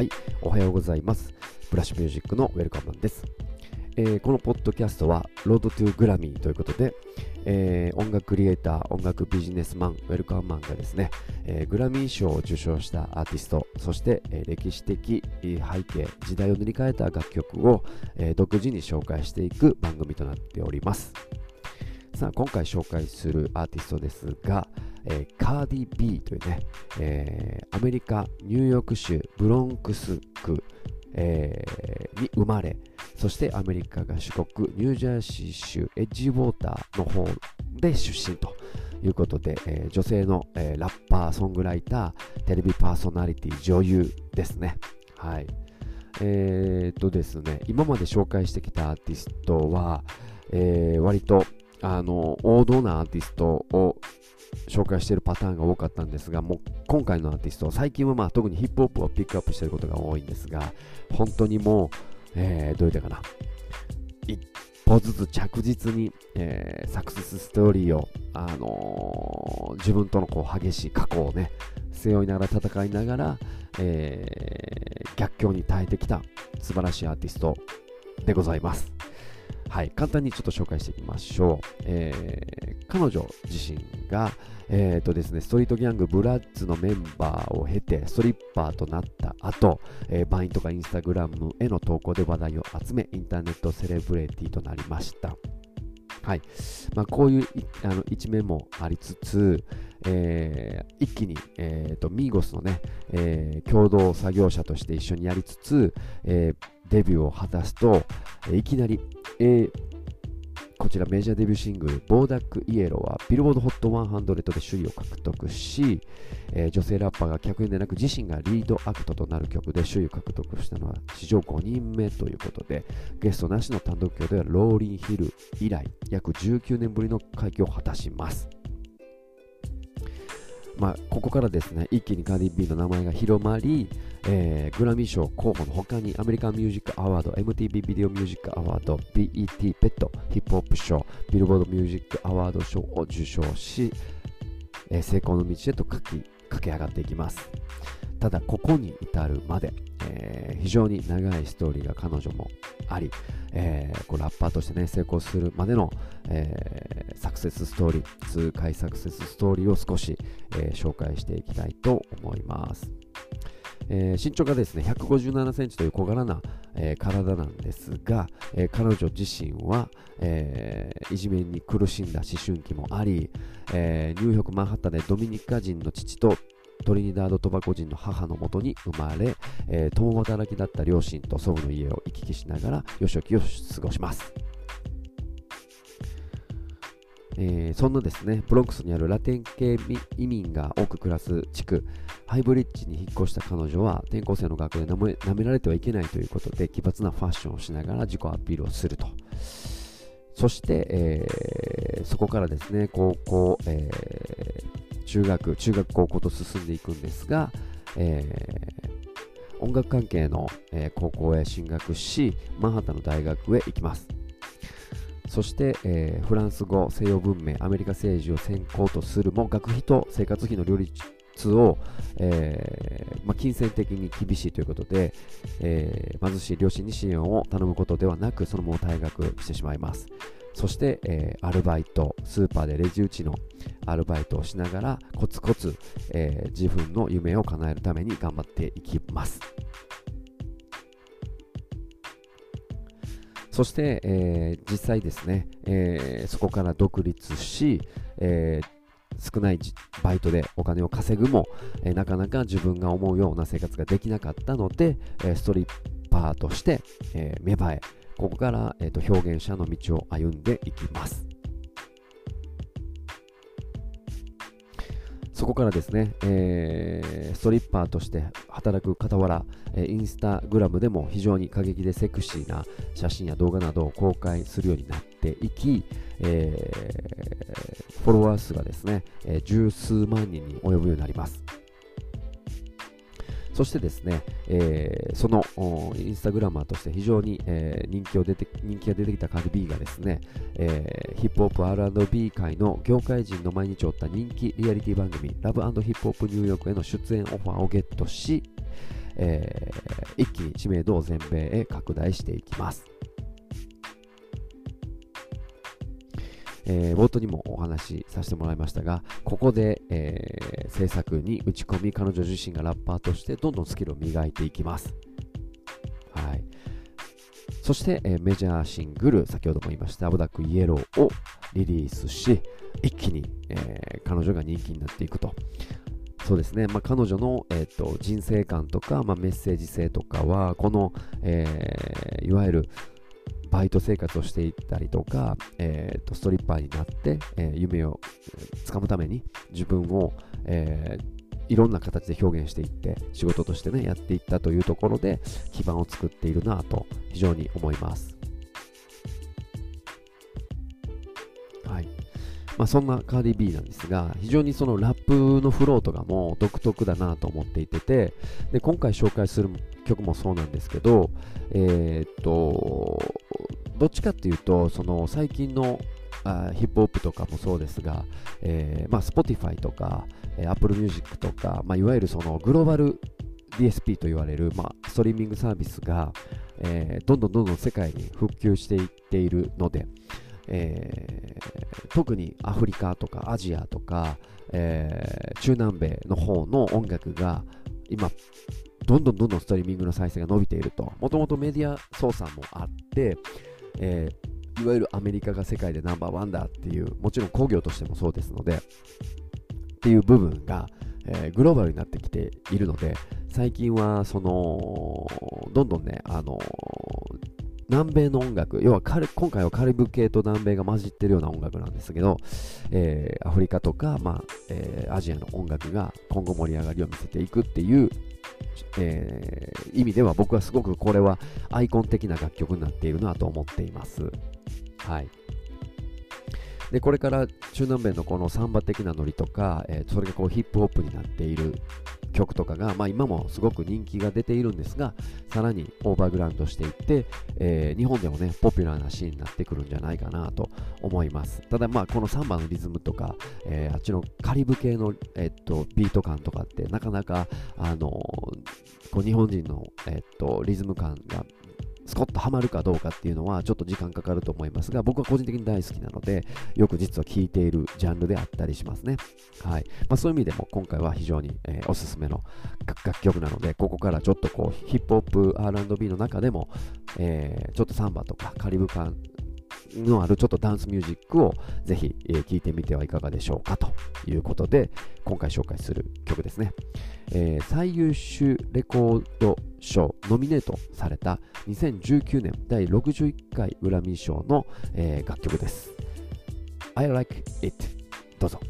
はい、おはようございます。ブラッシュミュージックのウェルカムです。えー、このポッドキャストは、ロードトゥグラミーということで、えー、音楽クリエイター、音楽ビジネスマン、ウェルカムマンがですね、えー、グラミー賞を受賞したアーティスト、そして、え歴史的背景、時代を塗り替えた楽曲を、え独自に紹介していく番組となっております。さあ、今回紹介するアーティストですが、えー、カーディ・ビーというね、えー、アメリカ・ニューヨーク州ブロンクス区、えー、に生まれ、そしてアメリカ合衆国ニュージャーシー州エッジウォーターの方で出身ということで、えー、女性の、えー、ラッパー、ソングライター、テレビパーソナリティ、女優ですね。はい。えー、っとですね、今まで紹介してきたアーティストは、えー、割とあの王道なアーティストを紹介しているパターンが多かったんですが、もう今回のアーティスト、最近はまあ特にヒップホップをピックアップしていることが多いんですが、本当にもう、えー、どう言ったかな、一歩ずつ着実に、えー、サクセスストーリーを、あのー、自分とのこう激しい過去をね、背負いながら戦いながら、えー、逆境に耐えてきた素晴らしいアーティストでございます。はい、簡単にちょっと紹介していきましょう。えー、彼女自身が、えーとですね、ストリートギャングブラッツのメンバーを経てストリッパーとなった後、えー、バインとかインスタグラムへの投稿で話題を集めインターネットセレブレティとなりました。はいまあ、こういうあの一面もありつつ、えー、一気に、えーと、ミーゴスのね、えー、共同作業者として一緒にやりつつ、えーデビューを果たすと、えいきなり、えー、こちらメジャーデビューシングル、ボーダックイエローはビルボード HOT100 で首位を獲得し、えー、女性ラッパーが客演でなく自身がリードアクトとなる曲で首位を獲得したのは史上5人目ということで、ゲストなしの単独曲ではローリンヒル以来、約19年ぶりの快挙を果たします。まあ、ここからですね、一気にカーディビーの名前が広まり、えー、グラミー賞候補の他にアメリカンミュージックアワード、MTV ビデオミュージックアワード、BET ペットヒップホップ賞、ビルボードミュージックアワード賞を受賞し、えー、成功の道へと駆け上がっていきます。ただ、ここに至るまで、えー、非常に長いストーリーが彼女もあり、えー、こうラッパーとして、ね、成功するまでの、えー、サクセスストーリー、痛快サクセスストーリーを少し、え紹介していきたいと思います。えー、身長がですね157センチという小柄な、えー、体なんですが、えー、彼女自身は、えいじめに苦しんだ思春期もあり、えニューヨーク・マンハッタでドミニカ人の父とトリニダード・トバコ人の母のもとに生まれ、え共働きだった両親と祖母の家を行き来しながら幼少期を過ごします。えー、そんなですね、ブロンクスにあるラテン系移民が多く暮らす地区、ハイブリッジに引っ越した彼女は、転校生の学校で舐め舐められてはいけないということで、奇抜なファッションをしながら自己アピールをすると。そして、えー、そこからですね、高校、えー、中学、中学高校と進んでいくんですが、えー、音楽関係の、え、高校へ進学し、マンハッタンの大学へ行きます。そして、えー、フランス語、西洋文明、アメリカ政治を専攻とするも学費と生活費の両立を、えー、まあ、金銭的に厳しいということで、えー、貧しい両親に支援を頼むことではなくそのまま退学してしまいますそして、えー、アルバイトスーパーでレジ打ちのアルバイトをしながらコツコツ、え自分の夢を叶えるために頑張っていきます。そして、えー、実際ですね、えー、そこから独立し、えー、少ないバイトでお金を稼ぐも、えなかなか自分が思うような生活ができなかったので、えストリッパーとして、え芽生え、ここから、えーと表現者の道を歩んでいきます。そこからですね、えー、ストリッパーとして働く傍ら、えインスタグラムでも非常に過激でセクシーな写真や動画などを公開するようになっていき、えー、フォロワー数がですね、え十数万人に及ぶようになります。そしてですね、えー、そのインスタグラマーとして非常に、えー、人気を出て人気が出てきたカルビーがですね、えー、ヒップホップ R&B 界の業界人の毎日を追った人気リアリティ番組ラブヒップホップニューヨークへの出演オファーをゲットし、えー、一気に知名度を全米へ拡大していきます。えー、冒頭にもお話しさせてもらいましたが、ここで、えー、制作に打ち込み、彼女自身がラッパーとしてどんどんスキルを磨いていきます。はい。そして、えー、メジャーシングル、先ほども言いました、アブダックイエローをリリースし、一気に、え、彼女が人気になっていくと。そうですね、まあ、彼女の、えーと、人生観とか、まあ、メッセージ性とかは、この、え、いわゆるバイト生活をしていったりとか、えーと、ストリッパーになって、えー、夢をつかむために自分を、えーいろんな形で表現していって仕事としてねやっていったというところで基盤を作っているなと非常に思います。まあ、そんなカーディ B なんですが非常にそのラップのフローとかも独特だなと思っていててで今回紹介する曲もそうなんですけどえー、っとどっちかっていうとその最近のあヒップホップとかもそうですが、えーまあ、Spotify とか、えー、Apple Music とか、まあ、いわゆるそのグローバル DSP と言われる、まあ、ストリーミングサービスが、えー、どんどんどんどん世界に復旧していっているので、えー、特にアフリカとかアジアとか、えー、中南米の方の音楽が今どんどんどんどんストリーミングの再生が伸びていると。もともとメディア操作もあって、えーいわゆるアメリカが世界でナンバーワンだっていうもちろん工業としてもそうですのでっていう部分が、えー、グローバルになってきているので最近はそのどんどんねあの南米の音楽、要は今回はカリブ系と南米が混じってるような音楽なんですけど、えー、アフリカとか、まあえー、アジアの音楽が今後盛り上がりを見せていくっていう、えー、意味では僕はすごくこれはアイコン的な楽曲になっているなと思っています。はい。で、これから中南米のこのサンバ的なノリとか、えー、それがこうヒップホップになっている曲とかが、まあ、今もすごく人気が出ているんですが、さらにオーバーグラウンドしていって、えー、日本でもね、ポピュラーなシーンになってくるんじゃないかなと思います。ただ、まあ、このサンバのリズムとか、えー、あっちのカリブ系の、えっと、ビート感とかって、なかなか、あのこう日本人の、えっと、リズム感がスコッとハマるかどうかっていうのはちょっと時間かかると思いますが僕は個人的に大好きなのでよく実は聴いているジャンルであったりしますね、はい。まあ、そういう意味でも今回は非常に、えー、おすすめの楽曲なのでここからちょっとこうヒップホップ R&B の中でも、えー、ちょっとサンバとかカリブ感のあるちょっとダンスミュージックをぜひ、えー、いてみてはいかがでしょうかということで今回紹介する曲ですね、えー、最優秀レコード賞ノミネートされた2019年第61回グラミー賞の、えー、楽曲です。I like it どうぞ。